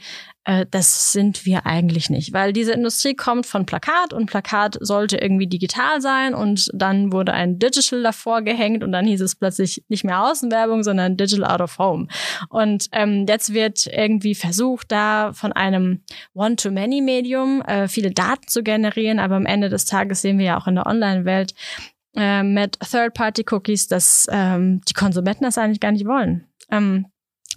äh, das sind wir eigentlich nicht, weil diese Industrie kommt von Plakat und Plakat sollte irgendwie digital sein und dann wurde ein Digital davor gehängt und dann hieß es plötzlich nicht mehr Außenwerbung, sondern Digital Out of Home. Und ähm, jetzt wird irgendwie versucht, da von einem One-to-Many-Medium äh, viele Daten zu generieren, aber am Ende des Tages sehen wir ja auch in der Online-Welt, äh, mit Third-Party-Cookies, dass ähm, die Konsumenten das eigentlich gar nicht wollen. Ähm,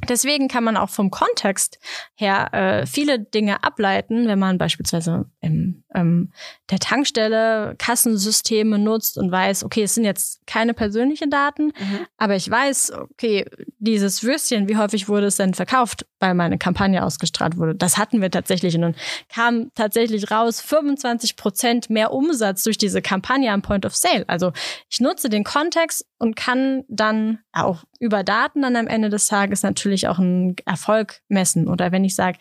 Deswegen kann man auch vom Kontext her äh, viele Dinge ableiten, wenn man beispielsweise im ähm, der Tankstelle Kassensysteme nutzt und weiß, okay, es sind jetzt keine persönlichen Daten, mhm. aber ich weiß, okay, dieses Würstchen, wie häufig wurde es denn verkauft, weil meine Kampagne ausgestrahlt wurde? Das hatten wir tatsächlich und dann kam tatsächlich raus 25 Prozent mehr Umsatz durch diese Kampagne am Point of Sale. Also ich nutze den Kontext und kann dann auch über Daten dann am Ende des Tages natürlich auch einen Erfolg messen. Oder wenn ich sage,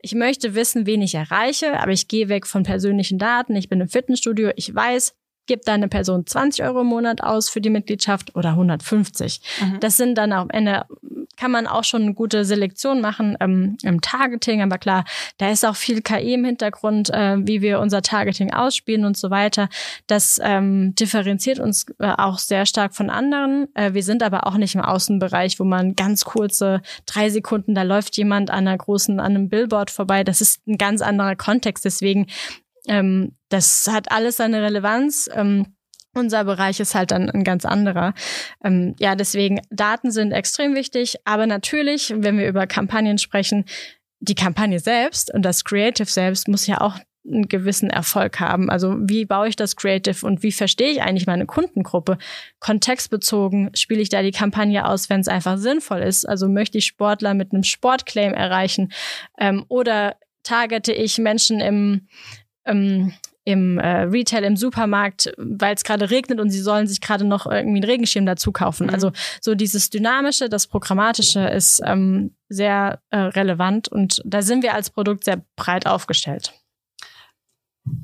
ich möchte wissen, wen ich erreiche, aber ich gehe weg von persönlichen Daten, ich bin im Fitnessstudio, ich weiß, gibt deine Person 20 Euro im Monat aus für die Mitgliedschaft oder 150. Mhm. Das sind dann am Ende kann man auch schon eine gute Selektion machen ähm, im Targeting. Aber klar, da ist auch viel KI im Hintergrund, äh, wie wir unser Targeting ausspielen und so weiter. Das ähm, differenziert uns äh, auch sehr stark von anderen. Äh, wir sind aber auch nicht im Außenbereich, wo man ganz kurze drei Sekunden, da läuft jemand an einer großen, an einem Billboard vorbei. Das ist ein ganz anderer Kontext. Deswegen, ähm, das hat alles seine Relevanz. Ähm, unser Bereich ist halt dann ein ganz anderer. Ähm, ja, deswegen Daten sind extrem wichtig, aber natürlich, wenn wir über Kampagnen sprechen, die Kampagne selbst und das Creative selbst muss ja auch einen gewissen Erfolg haben. Also wie baue ich das Creative und wie verstehe ich eigentlich meine Kundengruppe? Kontextbezogen spiele ich da die Kampagne aus, wenn es einfach sinnvoll ist. Also möchte ich Sportler mit einem Sportclaim erreichen ähm, oder targete ich Menschen im ähm, im äh, Retail, im Supermarkt, weil es gerade regnet und sie sollen sich gerade noch irgendwie einen Regenschirm dazu kaufen. Mhm. Also so dieses Dynamische, das Programmatische ist ähm, sehr äh, relevant und da sind wir als Produkt sehr breit aufgestellt.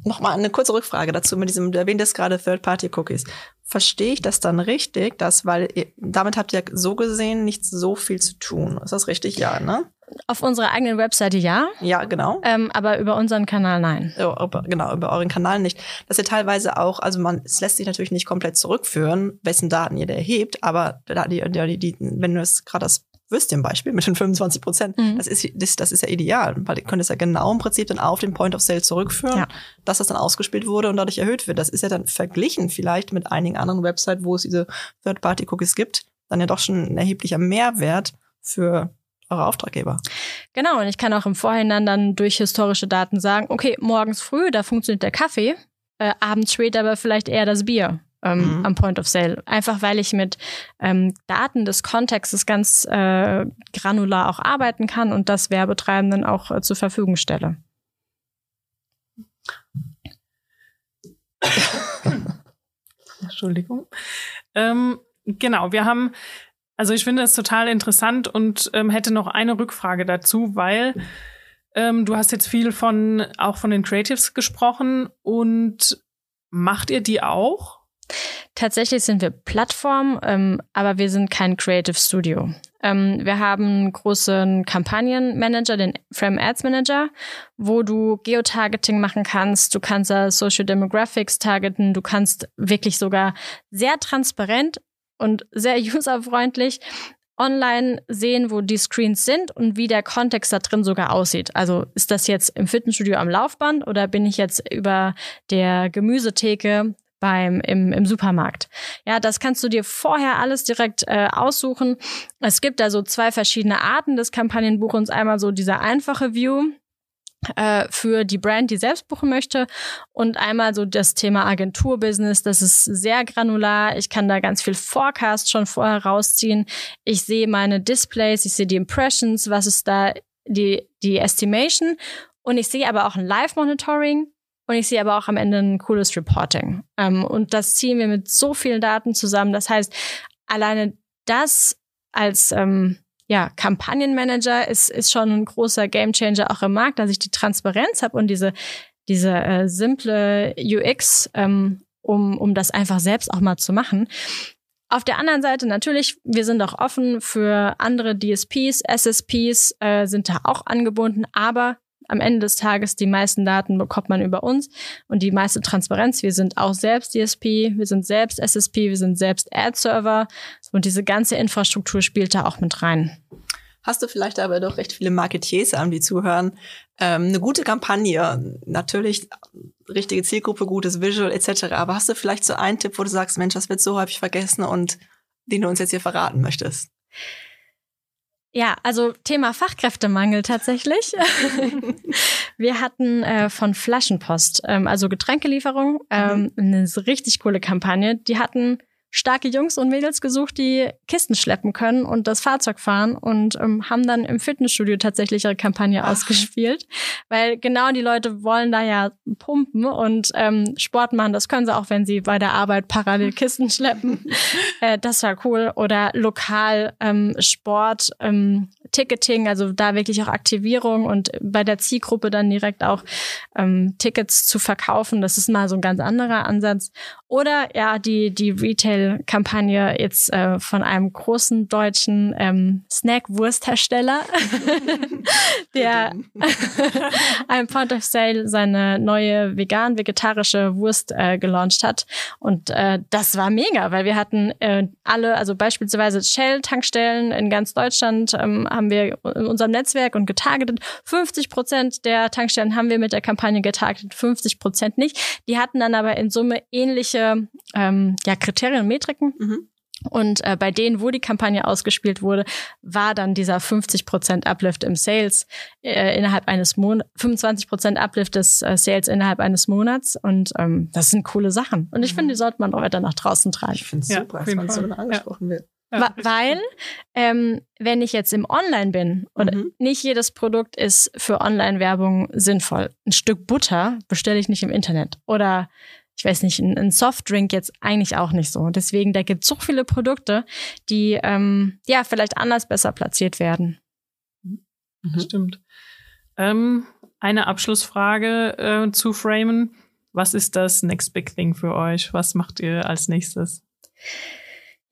Nochmal eine kurze Rückfrage dazu mit diesem, du erwähntest gerade Third-Party-Cookies. Verstehe ich das dann richtig, dass, weil ihr, damit habt ihr so gesehen nicht so viel zu tun. Ist das richtig? Ja, ne? Auf unserer eigenen Webseite ja. Ja, genau. Ähm, aber über unseren Kanal nein. Ja, über, genau, über euren Kanal nicht. Dass ihr teilweise auch, also man, es lässt sich natürlich nicht komplett zurückführen, wessen Daten ihr da erhebt, aber die, die, die, wenn du es gerade das Würstchen-Beispiel mit den 25 Prozent, mhm. das, ist, das, das ist ja ideal, weil ihr könnt es ja genau im Prinzip dann auf den Point of Sale zurückführen, ja. dass das dann ausgespielt wurde und dadurch erhöht wird. Das ist ja dann verglichen vielleicht mit einigen anderen Websites, wo es diese Third-Party-Cookies gibt, dann ja doch schon ein erheblicher Mehrwert für eure Auftraggeber. Genau, und ich kann auch im Vorhinein dann durch historische Daten sagen, okay, morgens früh, da funktioniert der Kaffee, äh, abends später aber vielleicht eher das Bier ähm, mhm. am Point of Sale. Einfach weil ich mit ähm, Daten des Kontextes ganz äh, granular auch arbeiten kann und das Werbetreibenden auch äh, zur Verfügung stelle. [COUGHS] Entschuldigung. Ähm, genau, wir haben also ich finde es total interessant und ähm, hätte noch eine Rückfrage dazu, weil ähm, du hast jetzt viel von auch von den Creatives gesprochen und macht ihr die auch? Tatsächlich sind wir Plattform, ähm, aber wir sind kein Creative Studio. Ähm, wir haben einen großen Kampagnenmanager, den Frame Ads Manager, wo du Geotargeting machen kannst. Du kannst da Social Demographics targeten. Du kannst wirklich sogar sehr transparent und sehr [LAUGHS] userfreundlich online sehen, wo die Screens sind und wie der Kontext da drin sogar aussieht. Also ist das jetzt im Fitnessstudio am Laufband oder bin ich jetzt über der Gemüsetheke beim im, im Supermarkt. Ja, das kannst du dir vorher alles direkt äh, aussuchen. Es gibt da so zwei verschiedene Arten des Kampagnenbuchens. Einmal so dieser einfache View, äh, für die Brand, die selbst buchen möchte. Und einmal so das Thema Agenturbusiness, das ist sehr granular. Ich kann da ganz viel Forecast schon vorher rausziehen. Ich sehe meine Displays, ich sehe die Impressions, was ist da die, die Estimation. Und ich sehe aber auch ein Live-Monitoring. Und ich sehe aber auch am Ende ein cooles Reporting. Ähm, und das ziehen wir mit so vielen Daten zusammen. Das heißt, alleine das als ähm, ja, Kampagnenmanager ist, ist schon ein großer Gamechanger auch im Markt, dass ich die Transparenz habe und diese, diese äh, simple UX, ähm, um, um das einfach selbst auch mal zu machen. Auf der anderen Seite natürlich, wir sind auch offen für andere DSPs, SSPs äh, sind da auch angebunden, aber am Ende des Tages die meisten Daten bekommt man über uns und die meiste Transparenz. Wir sind auch selbst DSP, wir sind selbst SSP, wir sind selbst Ad-Server und diese ganze Infrastruktur spielt da auch mit rein. Hast du vielleicht aber doch recht viele Marketiers an, die zuhören. Ähm, eine gute Kampagne, natürlich richtige Zielgruppe, gutes Visual etc. Aber hast du vielleicht so einen Tipp, wo du sagst, Mensch, das wird so häufig vergessen und den du uns jetzt hier verraten möchtest? Ja, also Thema Fachkräftemangel tatsächlich. [LAUGHS] wir hatten äh, von Flaschenpost, ähm, also Getränkelieferung, ähm, mhm. eine richtig coole Kampagne. Die hatten starke Jungs und Mädels gesucht, die Kisten schleppen können und das Fahrzeug fahren und ähm, haben dann im Fitnessstudio tatsächlich ihre Kampagne Ach. ausgespielt, weil genau die Leute wollen da ja pumpen und ähm, Sport machen. Das können sie auch, wenn sie bei der Arbeit parallel [LAUGHS] Kisten schleppen. äh, das war cool. Oder lokal ähm, Sport, ähm, Ticketing, also da wirklich auch Aktivierung und bei der Zielgruppe dann direkt auch ähm, Tickets zu verkaufen. Das ist mal so ein ganz anderer Ansatz. Oder ja, die, die Retail-Kampagne jetzt äh, von einem großen deutschen ähm, Snack-Wursthersteller, [LAUGHS] der [LAUGHS] ein Point of Sale seine neue vegan-vegetarische Wurst äh, gelauncht hat. Und äh, das war mega, weil wir hatten äh, alle, also beispielsweise Shell-Tankstellen in ganz Deutschland ähm, haben wir in unserem Netzwerk und getargetet. 50 Prozent der Tankstellen haben wir mit der Kampagne getargetet, 50 Prozent nicht. Die hatten dann aber in Summe ähnliche ähm, ja, Kriterien und Metriken. Mhm. Und äh, bei denen, wo die Kampagne ausgespielt wurde, war dann dieser 50% Uplift im Sales äh, innerhalb eines Monats, 25% Uplift des äh, Sales innerhalb eines Monats. Und ähm, das sind coole Sachen. Und ich mhm. finde, die sollte man auch weiter nach draußen tragen. Ich finde es super, ja, dass man so angesprochen ja. wird. Weil, ähm, wenn ich jetzt im Online bin und mhm. nicht jedes Produkt ist für Online-Werbung sinnvoll. Ein Stück Butter bestelle ich nicht im Internet. Oder ich weiß nicht, ein, ein Softdrink jetzt eigentlich auch nicht so. Deswegen, da gibt es so viele Produkte, die ähm, ja vielleicht anders besser platziert werden. Mhm. Stimmt. Ähm, eine Abschlussfrage äh, zu Framen. Was ist das Next Big Thing für euch? Was macht ihr als nächstes?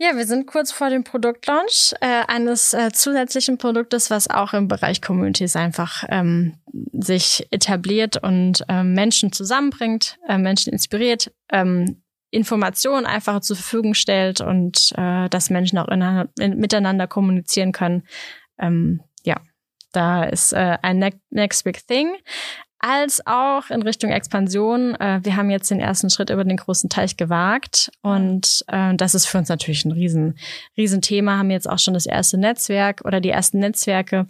Ja, wir sind kurz vor dem Produktlaunch äh, eines äh, zusätzlichen Produktes, was auch im Bereich Communities einfach ähm, sich etabliert und äh, Menschen zusammenbringt, äh, Menschen inspiriert, ähm, Informationen einfach zur Verfügung stellt und äh, dass Menschen auch in, in, miteinander kommunizieren können. Ähm, ja, da ist äh, ein ne Next Big Thing als auch in Richtung Expansion. Äh, wir haben jetzt den ersten Schritt über den großen Teich gewagt und äh, das ist für uns natürlich ein riesen, riesen Thema. Haben jetzt auch schon das erste Netzwerk oder die ersten Netzwerke.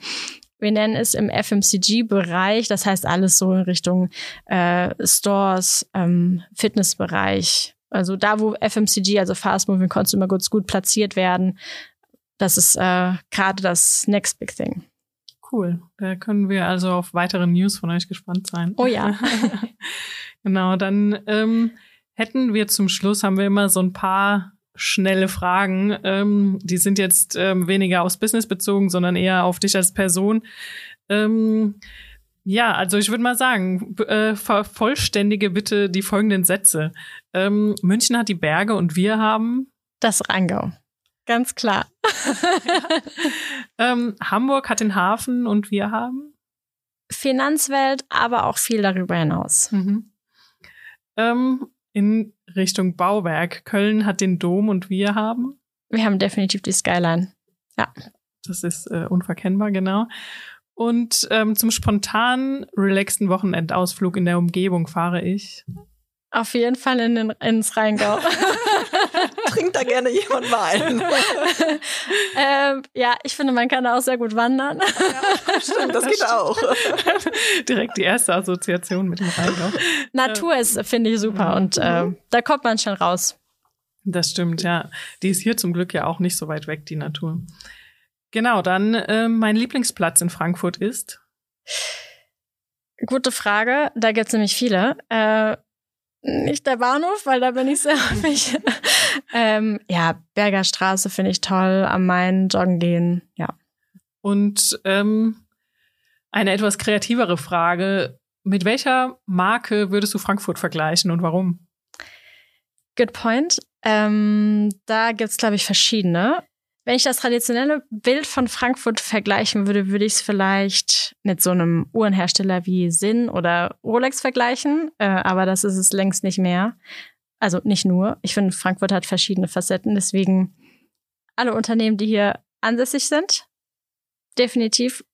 Wir nennen es im FMCG-Bereich, das heißt alles so in Richtung äh, Stores, ähm, Fitnessbereich. Also da, wo FMCG, also Fast Moving Consumer Goods, gut platziert werden, das ist äh, gerade das Next Big Thing. Cool. Da können wir also auf weitere News von euch gespannt sein. Oh ja. [LAUGHS] genau, dann ähm, hätten wir zum Schluss, haben wir immer so ein paar schnelle Fragen. Ähm, die sind jetzt ähm, weniger aufs Business bezogen, sondern eher auf dich als Person. Ähm, ja, also ich würde mal sagen, äh, vervollständige bitte die folgenden Sätze. Ähm, München hat die Berge und wir haben das Rheingau. Ganz klar. [LAUGHS] ähm, Hamburg hat den Hafen und wir haben? Finanzwelt, aber auch viel darüber hinaus. Mhm. Ähm, in Richtung Bauwerk. Köln hat den Dom und wir haben? Wir haben definitiv die Skyline. Ja. Das ist äh, unverkennbar, genau. Und ähm, zum spontanen, relaxten Wochenendausflug in der Umgebung fahre ich. Auf jeden Fall in den, ins Rheingau. [LAUGHS] Trinkt da gerne jemand mal ein. [LAUGHS] ähm, ja, ich finde, man kann da auch sehr gut wandern. Ja, stimmt, das, das geht stimmt. auch. Direkt die erste Assoziation mit dem Rheingau. Natur ist, finde ich, super und äh, da kommt man schon raus. Das stimmt, ja. Die ist hier zum Glück ja auch nicht so weit weg, die Natur. Genau, dann äh, mein Lieblingsplatz in Frankfurt ist. Gute Frage. Da gibt's nämlich viele. Äh, nicht der Bahnhof, weil da bin ich sehr [LAUGHS] häufig. ähm, ja, Berger Straße finde ich toll, am Main joggen gehen, ja. Und ähm, eine etwas kreativere Frage. Mit welcher Marke würdest du Frankfurt vergleichen und warum? Good point. Ähm, da gibt's glaube ich, verschiedene. Wenn ich das traditionelle Bild von Frankfurt vergleichen würde, würde ich es vielleicht mit so einem Uhrenhersteller wie Sinn oder Rolex vergleichen. Äh, aber das ist es längst nicht mehr. Also nicht nur. Ich finde, Frankfurt hat verschiedene Facetten. Deswegen alle Unternehmen, die hier ansässig sind, definitiv.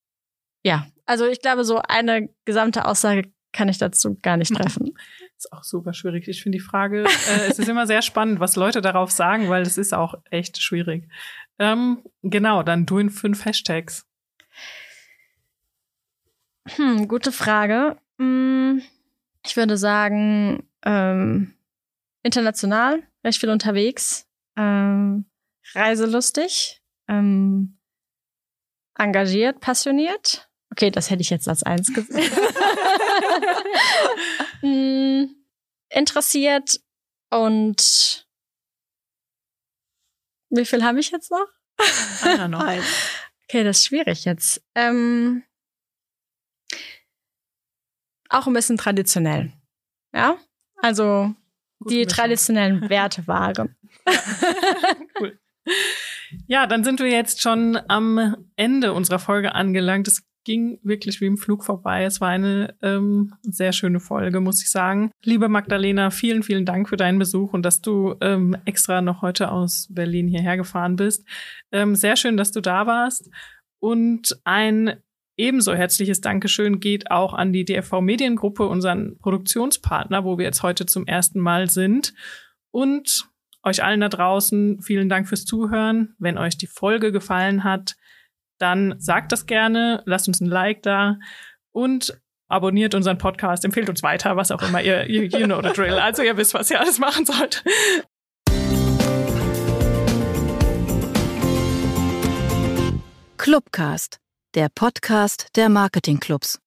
Ja, also ich glaube, so eine gesamte Aussage kann ich dazu gar nicht treffen. [LAUGHS] ist auch super schwierig. Ich finde die Frage, äh, es ist immer sehr spannend, was Leute darauf sagen, weil es ist auch echt schwierig. Ähm, genau, dann du in fünf Hashtags. Hm, gute Frage. Hm, ich würde sagen, ähm, international, recht viel unterwegs, ähm, reiselustig, ähm, engagiert, passioniert. Okay, das hätte ich jetzt als eins gesehen. [LAUGHS] [LAUGHS] hm, interessiert und wie viel habe ich jetzt noch? Einer noch. Okay, das ist schwierig jetzt. Ähm, auch ein bisschen traditionell. Ja, also Gute die traditionellen [LAUGHS] Werte wahren. cool. Ja, dann sind wir jetzt schon am Ende unserer Folge angelangt. Es ging wirklich wie im Flug vorbei. Es war eine ähm, sehr schöne Folge, muss ich sagen. Liebe Magdalena, vielen, vielen Dank für deinen Besuch und dass du ähm, extra noch heute aus Berlin hierher gefahren bist. Ähm, sehr schön, dass du da warst. Und ein ebenso herzliches Dankeschön geht auch an die DFV Mediengruppe, unseren Produktionspartner, wo wir jetzt heute zum ersten Mal sind. Und euch allen da draußen vielen Dank fürs Zuhören. Wenn euch die Folge gefallen hat, dann sagt das gerne, lasst uns ein Like da und abonniert unseren Podcast, empfehlt uns weiter, was auch immer ihr, you, you know the drill. Also ihr wisst, was ihr alles machen sollt. Clubcast, der Podcast der Marketingclubs.